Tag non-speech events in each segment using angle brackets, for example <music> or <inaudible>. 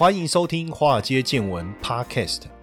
欢迎收听《华尔街见闻》Podcast。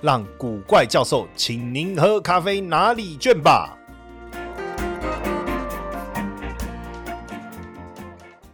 让古怪教授请您喝咖啡拿礼券吧。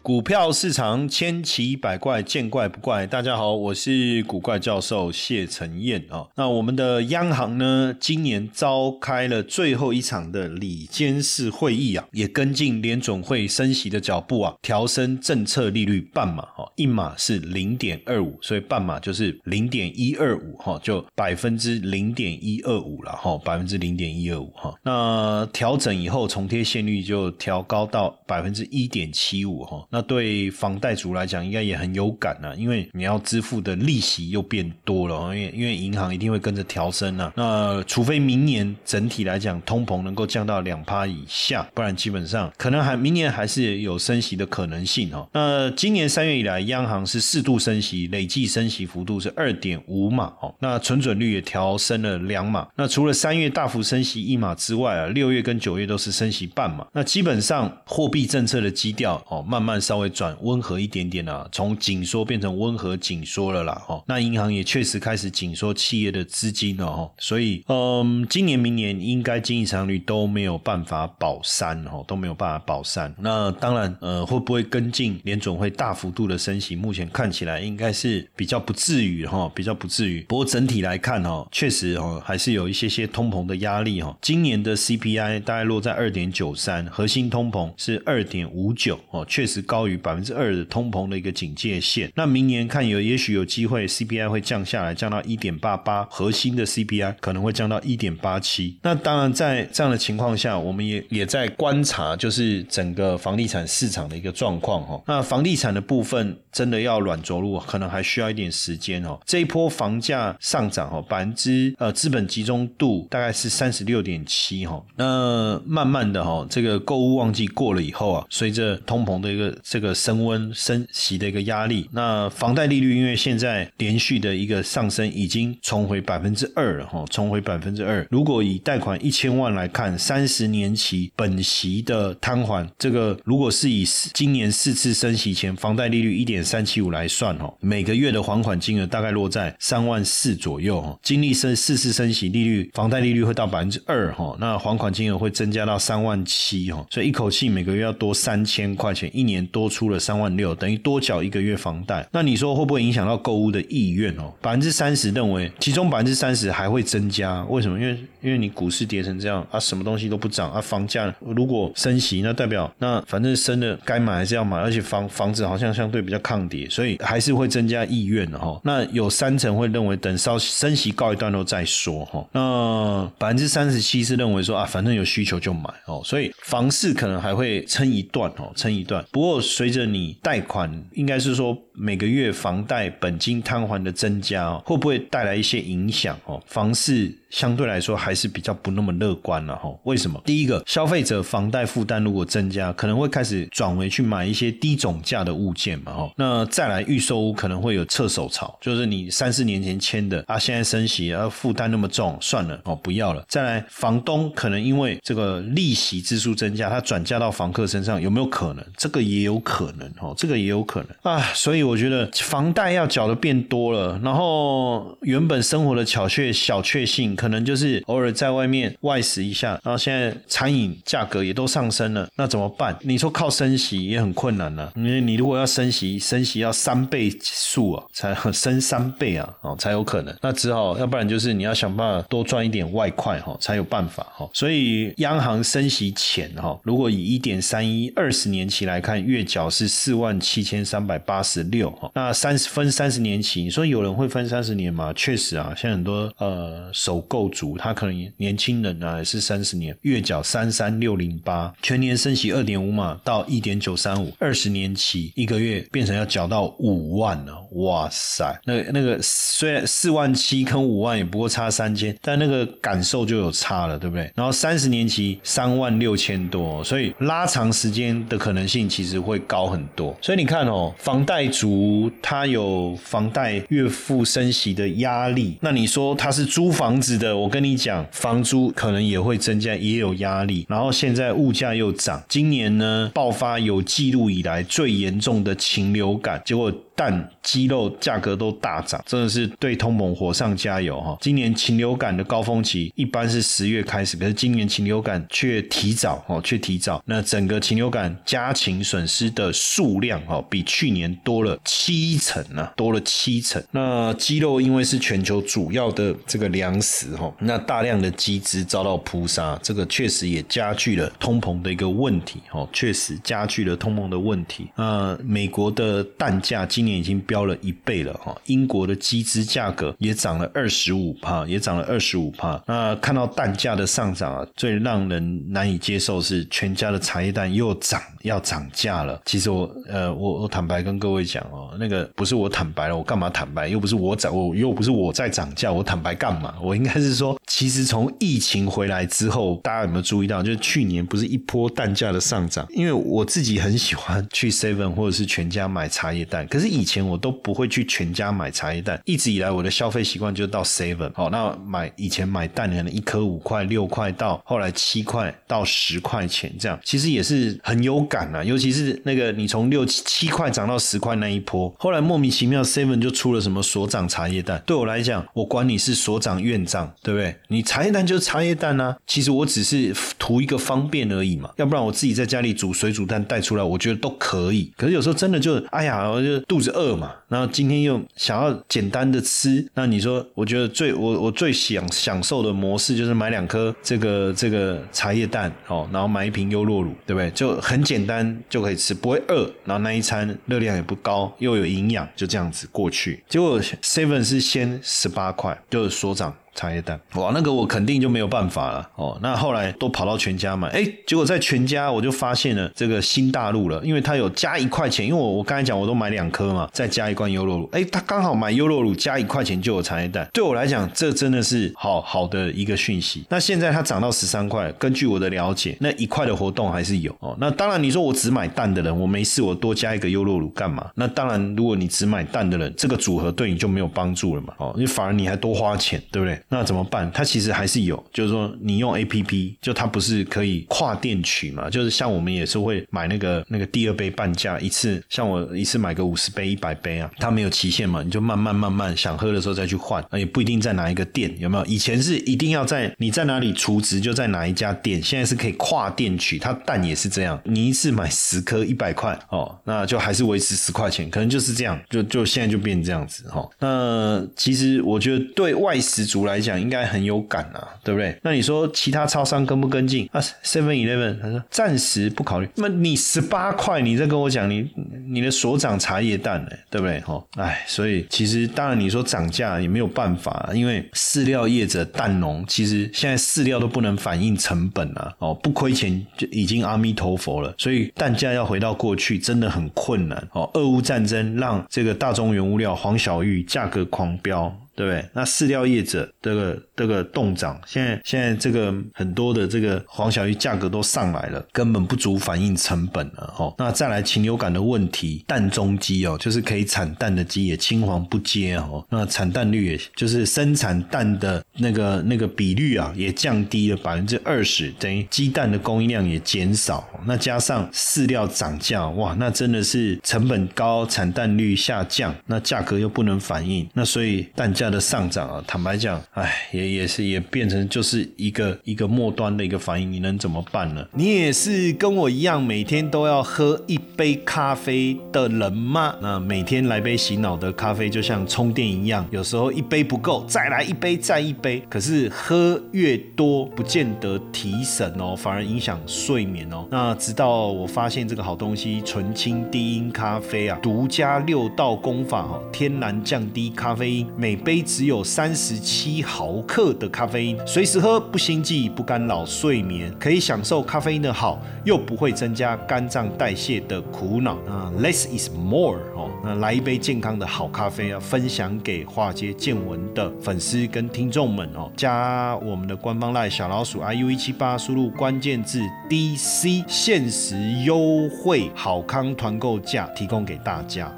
股票市场千奇百怪，见怪不怪。大家好，我是古怪教授谢承彦啊。那我们的央行呢，今年召开了最后一场的里监事会议啊，也跟进联总会升息的脚步啊，调升政策利率半码哈，一码是零点二五，所以半码就是零点一二五哈，就百分之零点一二五了哈，百分之零点一二五哈。那调整以后，重贴现率就调高到百分之一点七五哈。那对房贷族来讲，应该也很有感啊，因为你要支付的利息又变多了，因为因为银行一定会跟着调升啊。那除非明年整体来讲通膨能够降到两趴以下，不然基本上可能还明年还是有升息的可能性哦。那今年三月以来，央行是适度升息，累计升息幅度是二点五码哦。那存准率也调升了两码。那除了三月大幅升息一码之外啊，六月跟九月都是升息半码。那基本上货币政策的基调哦，慢慢稍微转温和一点点啊，从紧缩变成温和紧缩了啦，哈。那银行也确实开始紧缩企业的资金了，哈。所以，嗯，今年、明年应该经济成长率都没有办法保三，哈，都没有办法保三。那当然，呃，会不会跟进联总会大幅度的升息？目前看起来应该是比较不至于，哈，比较不至于。不过整体来看，哈，确实，哈，还是有一些些通膨的压力，哈。今年的 CPI 大概落在二点九三，核心通膨是二点五九，哦，确实高。高于百分之二的通膨的一个警戒线，那明年看有也许有机会 CPI 会降下来，降到一点八八，核心的 CPI 可能会降到一点八七。那当然在这样的情况下，我们也也在观察，就是整个房地产市场的一个状况哈。那房地产的部分真的要软着陆，可能还需要一点时间哦。这一波房价上涨哦，百分之呃资本集中度大概是三十六点七哈。那慢慢的哈，这个购物旺季过了以后啊，随着通膨的一个这个升温升息的一个压力，那房贷利率因为现在连续的一个上升，已经重回百分之二了哈，重回百分之二。如果以贷款一千万来看，三十年期本息的摊还，这个如果是以今年四次升息前房贷利率一点三七五来算哈，每个月的还款金额大概落在三万四左右哈。经历升四次升息，利率房贷利率会到百分之二哈，那还款金额会增加到三万七哈，所以一口气每个月要多三千块钱，一年。多出了三万六，等于多缴一个月房贷。那你说会不会影响到购物的意愿哦？百分之三十认为，其中百分之三十还会增加。为什么？因为因为你股市跌成这样啊，什么东西都不涨啊，房价如果升息，那代表那反正升的该买还是要买，而且房房子好像相对比较抗跌，所以还是会增加意愿的哈。那有三成会认为等稍升息告一段落再说哈。那百分之三十七是认为说啊，反正有需求就买哦，所以房市可能还会撑一段哦，撑一段。不过。随着你贷款，应该是说每个月房贷本金摊还的增加，会不会带来一些影响？哦，房市。相对来说还是比较不那么乐观了哈。为什么？第一个，消费者房贷负担如果增加，可能会开始转为去买一些低总价的物件嘛哈。那再来预售屋可能会有撤手潮，就是你三四年前签的啊，现在升息啊，负担那么重，算了哦，不要了。再来，房东可能因为这个利息支出增加，他转嫁到房客身上，有没有可能？这个也有可能哦，这个也有可能啊。所以我觉得房贷要缴的变多了，然后原本生活的小确小确幸。可能就是偶尔在外面外食一下，然后现在餐饮价格也都上升了，那怎么办？你说靠升息也很困难呢，因为你如果要升息，升息要三倍数啊，才升三倍啊，哦才有可能。那只好要不然就是你要想办法多赚一点外快哈，才有办法哈。所以央行升息前哈，如果以一点三一二十年期来看，月缴是四万七千三百八十哈。那三十分三十年期，你说有人会分三十年吗？确实啊，像很多呃首购族，他可能年轻人啊也是三十年，月缴三三六零八，全年升息二点五码到一点九三五，二十年期一个月变成要缴到五万了，哇塞！那那个虽然四万七跟五万也不过差三千，但那个感受就有差了，对不对？然后三十年期三万六千多，所以拉长时间的可能性其实会高很多。所以你看哦，房贷族如他有房贷月付升息的压力，那你说他是租房子的，我跟你讲，房租可能也会增加，也有压力。然后现在物价又涨，今年呢爆发有记录以来最严重的禽流感，结果。蛋、鸡肉价格都大涨，真的是对通膨火上加油哈！今年禽流感的高峰期一般是十月开始，可是今年禽流感却提早哦，却提早。那整个禽流感家禽损失的数量哦，比去年多了七成啊，多了七成。那鸡肉因为是全球主要的这个粮食哈，那大量的鸡只遭到扑杀，这个确实也加剧了通膨的一个问题哦，确实加剧了通膨的问题。那美国的蛋价今年已经飙了一倍了哈，英国的鸡汁价格也涨了二十五帕，也涨了二十五帕。那看到蛋价的上涨啊，最让人难以接受是全家的茶叶蛋又涨，要涨价了。其实我呃，我我坦白跟各位讲哦，那个不是我坦白了，我干嘛坦白？又不是我涨，我又不是我在涨价，我坦白干嘛？我应该是说，其实从疫情回来之后，大家有没有注意到，就是去年不是一波蛋价的上涨？因为我自己很喜欢去 Seven 或者是全家买茶叶蛋，可是。以前我都不会去全家买茶叶蛋，一直以来我的消费习惯就到 seven。好，那买以前买蛋可能一颗五块六块，到后来七块到十块钱这样，其实也是很有感啊。尤其是那个你从六七七块涨到十块那一波，后来莫名其妙 seven 就出了什么所长茶叶蛋。对我来讲，我管你是所长院长，对不对？你茶叶蛋就是茶叶蛋啊。其实我只是图一个方便而已嘛。要不然我自己在家里煮水煮蛋带出来，我觉得都可以。可是有时候真的就哎呀，我就肚子。饿嘛，然后今天又想要简单的吃，那你说，我觉得最我我最享享受的模式就是买两颗这个这个茶叶蛋哦，然后买一瓶优酪乳，对不对？就很简单就可以吃，不会饿，然后那一餐热量也不高，又有营养，就这样子过去。结果 seven 是先十八块，就是所长。茶叶蛋，哇，那个我肯定就没有办法了哦。那后来都跑到全家买，哎，结果在全家我就发现了这个新大陆了，因为它有加一块钱，因为我我刚才讲我都买两颗嘛，再加一罐优酪乳，哎，它刚好买优酪乳加一块钱就有茶叶蛋，对我来讲这真的是好好的一个讯息。那现在它涨到十三块，根据我的了解，那一块的活动还是有哦。那当然你说我只买蛋的人，我没事我多加一个优酪乳干嘛？那当然如果你只买蛋的人，这个组合对你就没有帮助了嘛，哦，你反而你还多花钱，对不对？那怎么办？它其实还是有，就是说你用 A P P，就它不是可以跨店取嘛？就是像我们也是会买那个那个第二杯半价一次，像我一次买个五十杯、一百杯啊，它没有期限嘛，你就慢慢慢慢想喝的时候再去换，也不一定在哪一个店，有没有？以前是一定要在你在哪里储值就在哪一家店，现在是可以跨店取，它蛋也是这样，你一次买十颗一百块哦，那就还是维持十块钱，可能就是这样，就就现在就变这样子哈。那其实我觉得对外食族来讲，应该。很有感啊，对不对？那你说其他超商跟不跟进啊？Seven Eleven 他说暂时不考虑。那么你十八块，你在跟我讲你你的所长茶叶蛋呢，对不对？哈，哎，所以其实当然你说涨价也没有办法，因为饲料业者蛋农其实现在饲料都不能反映成本啊，哦，不亏钱就已经阿弥陀佛了。所以蛋价要回到过去真的很困难哦。俄乌战争让这个大中原物料黄小玉价格狂飙。对不对？那饲料业者这个这个冻涨，现在现在这个很多的这个黄小鱼价格都上来了，根本不足反映成本了哦。那再来禽流感的问题，蛋中鸡哦，就是可以产蛋的鸡也青黄不接哦。那产蛋率也就是生产蛋的那个那个比率啊，也降低了百分之二十，等于鸡蛋的供应量也减少。那加上饲料涨价，哇，那真的是成本高，产蛋率下降，那价格又不能反映，那所以蛋价。的上涨啊，坦白讲，哎，也也是也变成就是一个一个末端的一个反应，你能怎么办呢？你也是跟我一样每天都要喝一杯咖啡的人吗？那每天来杯洗脑的咖啡就像充电一样，有时候一杯不够，再来一杯，再一杯。可是喝越多，不见得提神哦，反而影响睡眠哦。那直到我发现这个好东西——纯青低音咖啡啊，独家六道功法哦，天然降低咖啡因，每杯只有三十七毫克的咖啡因，随时喝不心悸，不干扰睡眠，可以享受咖啡因的好，又不会增加肝脏代谢的苦恼。那 less is more 哦，那来一杯健康的好咖啡啊，分享给华街见闻的粉丝跟听众们哦，加我们的官方赖小老鼠 iu 一七八，输入关键字 DC，限时优惠好康团购价提供给大家。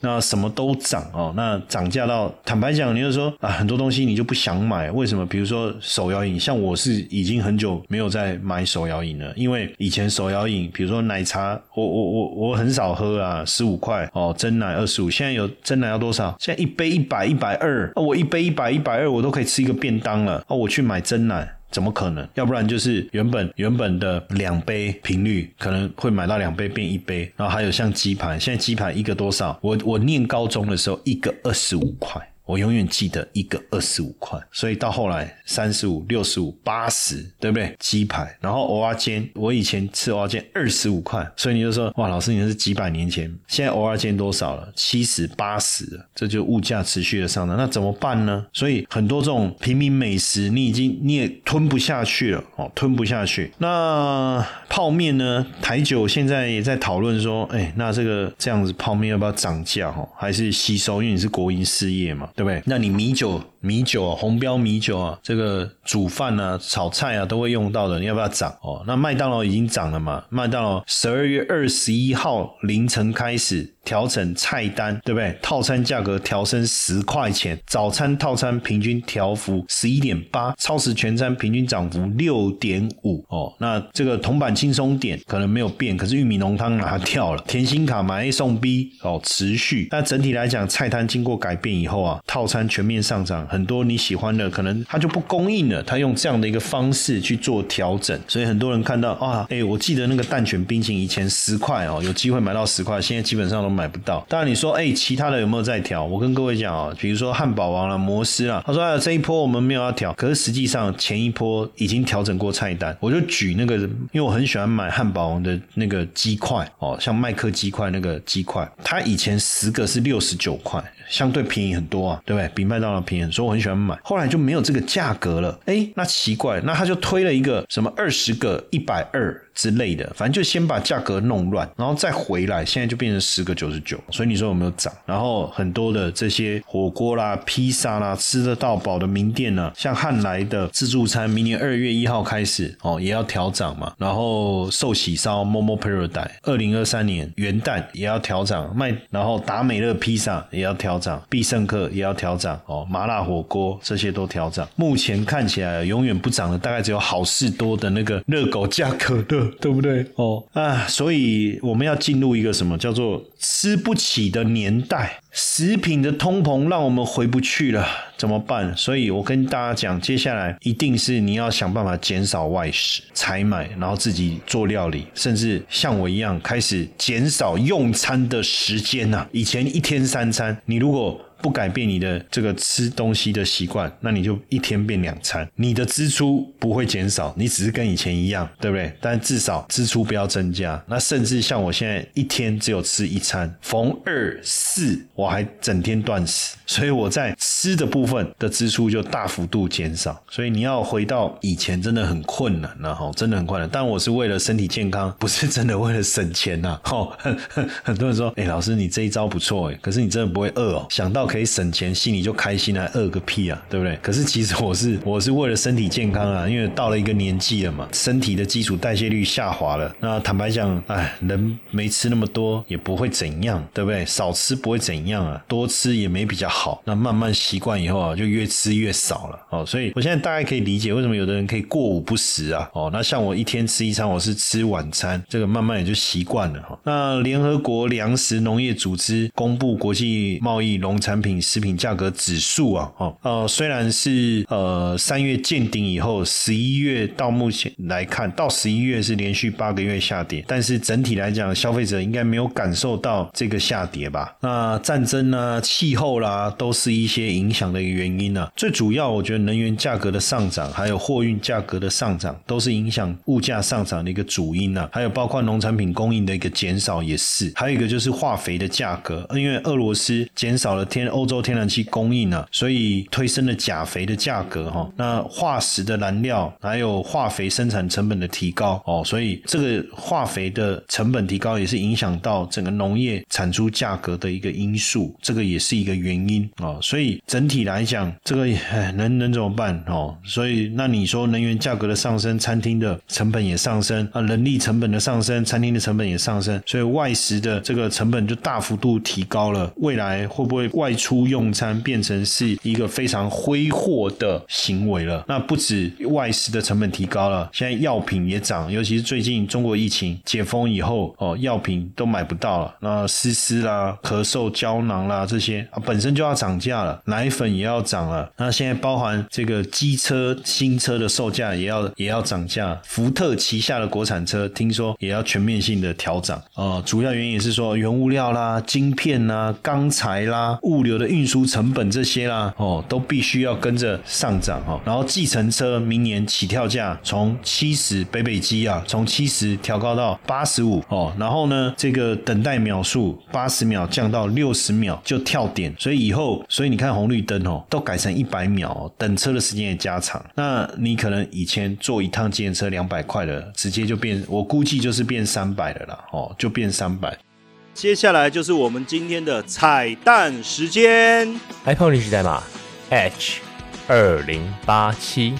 那什么都涨哦，那涨价到坦白讲，你就说啊，很多东西你就不想买，为什么？比如说手摇饮，像我是已经很久没有在买手摇饮了，因为以前手摇饮，比如说奶茶，我我我我很少喝啊，十五块哦，真奶二十五，现在有真奶要多少？现在一杯一百一百二，我一杯一百一百二，我都可以吃一个便当了哦，我去买真奶。怎么可能？要不然就是原本原本的两杯频率可能会买到两杯变一杯，然后还有像鸡排，现在鸡排一个多少？我我念高中的时候一个二十五块。我永远记得一个二十五块，所以到后来三十五、六十五、八十，对不对？鸡排，然后蚵仔煎，我以前吃蚵仔煎二十五块，所以你就说哇，老师你是几百年前，现在蚵仔煎多少了？七十、八十，这就物价持续的上涨，那怎么办呢？所以很多这种平民美食，你已经你也吞不下去了哦，吞不下去。那泡面呢？台酒现在也在讨论说，哎，那这个这样子泡面要不要涨价？哈，还是吸收？因为你是国营事业嘛。对不对？那你米酒、米酒啊，红标米酒啊，这个煮饭啊、炒菜啊都会用到的，你要不要涨哦？那麦当劳已经涨了嘛？麦当劳十二月二十一号凌晨开始。调整菜单，对不对？套餐价格调升十块钱，早餐套餐平均调幅十一点八，超时全餐平均涨幅六点五哦。那这个铜板轻松点可能没有变，可是玉米浓汤拿掉了，甜心卡买 A 送 B 哦，持续。那整体来讲，菜单经过改变以后啊，套餐全面上涨，很多你喜欢的可能它就不供应了，它用这样的一个方式去做调整，所以很多人看到啊，哎，我记得那个蛋卷冰淇淋以前十块哦，有机会买到十块，现在基本上都。买不到。当然你说，哎，其他的有没有在调？我跟各位讲啊，比如说汉堡王啦、摩斯啦，他说哎，这一波我们没有要调，可是实际上前一波已经调整过菜单。我就举那个，因为我很喜欢买汉堡王的那个鸡块哦，像麦克鸡块那个鸡块，它以前十个是六十九块。相对便宜很多啊，对不对？比麦当劳便宜，所以我很喜欢买。后来就没有这个价格了，哎，那奇怪，那他就推了一个什么二十个一百二之类的，反正就先把价格弄乱，然后再回来，现在就变成十个九十九。所以你说有没有涨？然后很多的这些火锅啦、披萨啦，吃得到饱的名店呢，像汉来的自助餐，明年二月一号开始哦，也要调涨嘛。然后寿喜烧 Momo Paradise，二零二三年元旦也要调涨卖，然后达美乐披萨也要调。涨必胜客也要调涨哦，麻辣火锅这些都调涨。目前看起来永远不涨的，大概只有好事多的那个热狗价格的，对不对？哦啊，所以我们要进入一个什么叫做吃不起的年代，食品的通膨让我们回不去了，怎么办？所以我跟大家讲，接下来一定是你要想办法减少外食、采买，然后自己做料理，甚至像我一样开始减少用餐的时间呐。以前一天三餐，你如果不改变你的这个吃东西的习惯，那你就一天变两餐，你的支出不会减少，你只是跟以前一样，对不对？但至少支出不要增加。那甚至像我现在一天只有吃一餐，逢二四我还整天断食，所以我在吃的部分的支出就大幅度减少。所以你要回到以前真的很困难，然后真的很困难。但我是为了身体健康，不是真的为了省钱呐。哦，很多人说，哎，老师你这一招不错哎，可是你真的不会饿哦，想到。可以省钱，心里就开心了，饿个屁啊，对不对？可是其实我是 <laughs> 我是为了身体健康啊，因为到了一个年纪了嘛，身体的基础代谢率下滑了。那坦白讲，哎，人没吃那么多也不会怎样，对不对？少吃不会怎样啊，多吃也没比较好。那慢慢习惯以后啊，就越吃越少了哦。所以我现在大概可以理解为什么有的人可以过午不食啊。哦，那像我一天吃一餐，我是吃晚餐，这个慢慢也就习惯了哈。那联合国粮食农业组织公布国际贸易农产品食品价格指数啊，哦，呃，虽然是呃三月见顶以后，十一月到目前来看到十一月是连续八个月下跌，但是整体来讲，消费者应该没有感受到这个下跌吧？那战争啊、气候啦，都是一些影响的一个原因呢。最主要，我觉得能源价格的上涨，还有货运价格的上涨，都是影响物价上涨的一个主因呢。还有包括农产品供应的一个减少也是，还有一个就是化肥的价格，因为俄罗斯减少了天然欧洲天然气供应啊，所以推升了钾肥的价格哈。那化石的燃料还有化肥生产成本的提高哦，所以这个化肥的成本提高也是影响到整个农业产出价格的一个因素，这个也是一个原因哦。所以整体来讲，这个能能怎么办哦？所以那你说能源价格的上升，餐厅的成本也上升啊，人力成本的上升，餐厅的成本也上升，所以外食的这个成本就大幅度提高了。未来会不会外出用餐变成是一个非常挥霍的行为了？那不止外食的成本提高了，现在药品也涨，尤其是最近中国疫情解封以后，哦，药品都买不到了。那丝丝啦、咳嗽胶囊啦这些啊，本身就要涨价了，奶粉也要涨了。那现在包含这个机车新车的售价也要也要涨价，福特旗下的国产车听说也要全面性的调涨。哦，主要原因是说原物料啦、晶片啦、钢材啦、物流有的运输成本这些啦，哦，都必须要跟着上涨哦。然后计程车明年起跳价从七十北北机啊，从七十调高到八十五哦。然后呢，这个等待秒数八十秒降到六十秒就跳点，所以以后，所以你看红绿灯哦，都改成一百秒，等车的时间也加长。那你可能以前坐一趟计程车两百块的，直接就变，我估计就是变三百的啦，哦，就变三百。接下来就是我们今天的彩蛋时间，iPhone 历史代码 H 二零八七。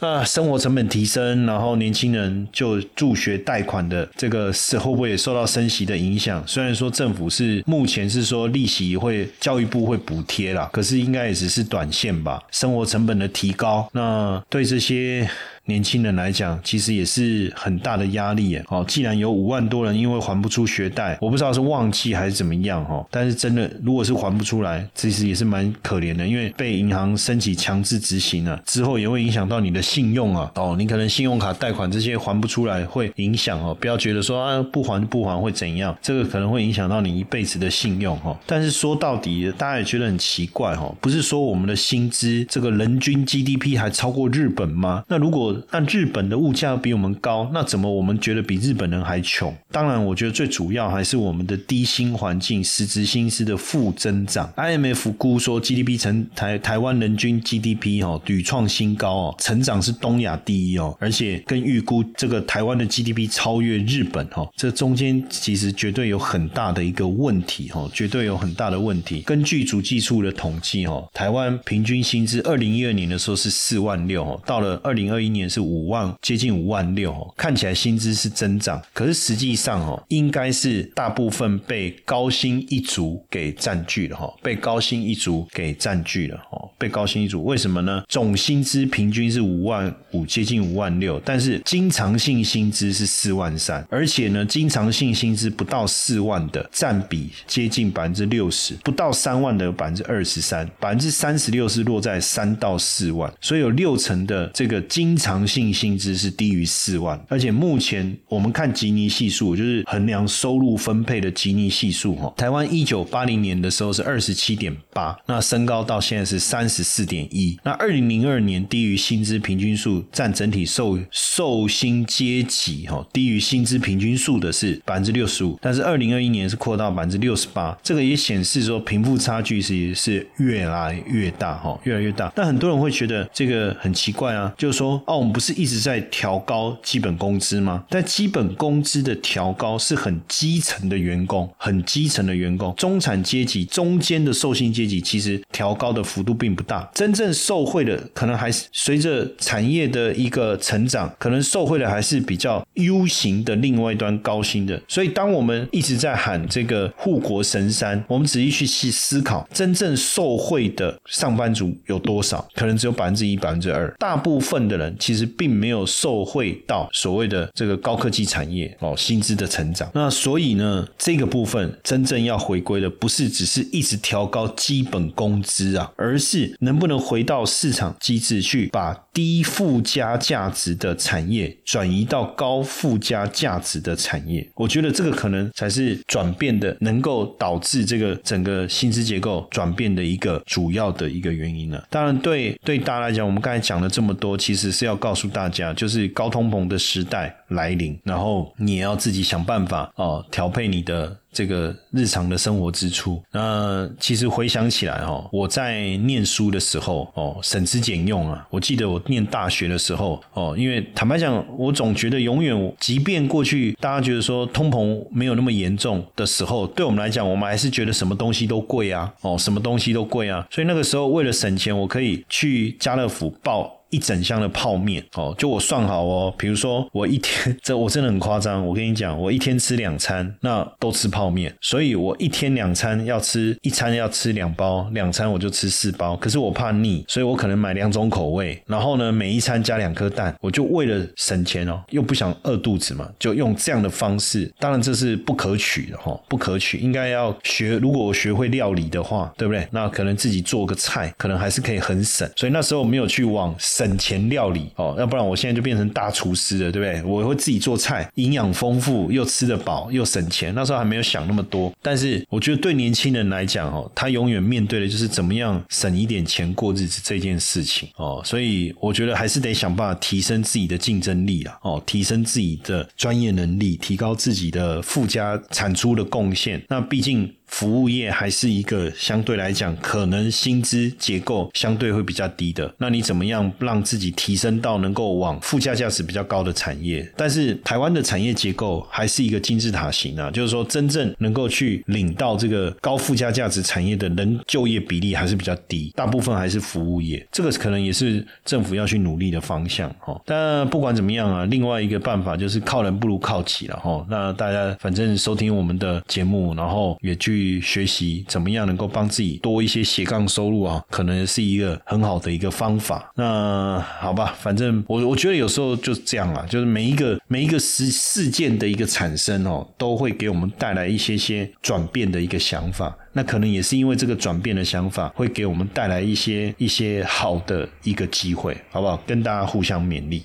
啊，生活成本提升，然后年轻人就助学贷款的这个是会不会也受到升息的影响？虽然说政府是目前是说利息会教育部会补贴啦，可是应该也只是短线吧。生活成本的提高，那对这些。年轻人来讲，其实也是很大的压力耶。哦，既然有五万多人因为还不出学贷，我不知道是忘记还是怎么样哈。但是真的，如果是还不出来，其实也是蛮可怜的，因为被银行申请强制执行了之后，也会影响到你的信用啊。哦，你可能信用卡贷款这些还不出来，会影响哦。不要觉得说啊不还不还会怎样，这个可能会影响到你一辈子的信用哈。但是说到底，大家也觉得很奇怪哈，不是说我们的薪资这个人均 GDP 还超过日本吗？那如果但日本的物价比我们高，那怎么我们觉得比日本人还穷？当然，我觉得最主要还是我们的低薪环境、实质薪资的负增长。IMF 估说 GDP 成台台湾人均 GDP 哦屡创新高哦，成长是东亚第一哦，而且跟预估这个台湾的 GDP 超越日本哈，这中间其实绝对有很大的一个问题哈，绝对有很大的问题。根据主计处的统计哈，台湾平均薪资二零一二年的时候是四万六哦，到了二零二一年。是五万，接近五万六，看起来薪资是增长，可是实际上哦，应该是大部分被高薪一族给占据了哈，被高薪一族给占据了哦，被高薪一族为什么呢？总薪资平均是五万五，接近五万六，但是经常性薪资是四万三，而且呢，经常性薪资不到四万的占比接近百分之六十，不到三万的百分之二十三，百分之三十六是落在三到四万，所以有六成的这个经常性薪资是低于四万，而且目前我们看吉尼系数，就是衡量收入分配的吉尼系数哈。台湾一九八零年的时候是二十七点八，那升高到现在是三十四点一。那二零零二年低于薪资平均数占整体受受薪阶级哈，低于薪资平均数的是百分之六十五，但是二零二一年是扩到百分之六十八，这个也显示说贫富差距是是越来越大哈，越来越大。但很多人会觉得这个很奇怪啊，就是说哦我们。不是一直在调高基本工资吗？但基本工资的调高是很基层的员工，很基层的员工，中产阶级中间的受薪阶级，其实调高的幅度并不大。真正受惠的，可能还是随着产业的一个成长，可能受惠的还是比较 U 型的另外一端高薪的。所以，当我们一直在喊这个护国神山，我们仔细去细思考，真正受惠的上班族有多少？可能只有百分之一、百分之二。大部分的人其实。其实并没有受惠到所谓的这个高科技产业哦薪资的成长。那所以呢，这个部分真正要回归的不是只是一直调高基本工资啊，而是能不能回到市场机制去把低附加价值的产业转移到高附加价值的产业。我觉得这个可能才是转变的，能够导致这个整个薪资结构转变的一个主要的一个原因了。当然，对对大家来讲，我们刚才讲了这么多，其实是要告诉大家，就是高通膨的时代来临，然后你也要自己想办法哦，调配你的。这个日常的生活支出，那其实回想起来哈，我在念书的时候哦，省吃俭用啊。我记得我念大学的时候哦，因为坦白讲，我总觉得永远，即便过去大家觉得说通膨没有那么严重的时候，对我们来讲，我们还是觉得什么东西都贵啊，哦，什么东西都贵啊。所以那个时候为了省钱，我可以去家乐福报。一整箱的泡面哦，就我算好哦，比如说我一天，<laughs> 这我真的很夸张，我跟你讲，我一天吃两餐，那都吃泡面，所以我一天两餐要吃，一餐要吃两包，两餐我就吃四包。可是我怕腻，所以我可能买两种口味，然后呢，每一餐加两颗蛋，我就为了省钱哦，又不想饿肚子嘛，就用这样的方式。当然这是不可取的哈，不可取，应该要学。如果我学会料理的话，对不对？那可能自己做个菜，可能还是可以很省。所以那时候没有去往。省钱料理哦，要不然我现在就变成大厨师了，对不对？我会自己做菜，营养丰富，又吃得饱，又省钱。那时候还没有想那么多，但是我觉得对年轻人来讲哦，他永远面对的就是怎么样省一点钱过日子这件事情哦。所以我觉得还是得想办法提升自己的竞争力啊，哦，提升自己的专业能力，提高自己的附加产出的贡献。那毕竟。服务业还是一个相对来讲，可能薪资结构相对会比较低的。那你怎么样让自己提升到能够往附加价值比较高的产业？但是台湾的产业结构还是一个金字塔型啊，就是说真正能够去领到这个高附加价值产业的人就业比例还是比较低，大部分还是服务业。这个可能也是政府要去努力的方向哦。但不管怎么样啊，另外一个办法就是靠人不如靠己了哈。那大家反正收听我们的节目，然后也去。去学习怎么样能够帮自己多一些斜杠收入啊，可能是一个很好的一个方法。那好吧，反正我我觉得有时候就是这样啊，就是每一个每一个事事件的一个产生哦，都会给我们带来一些些转变的一个想法。那可能也是因为这个转变的想法，会给我们带来一些一些好的一个机会，好不好？跟大家互相勉励。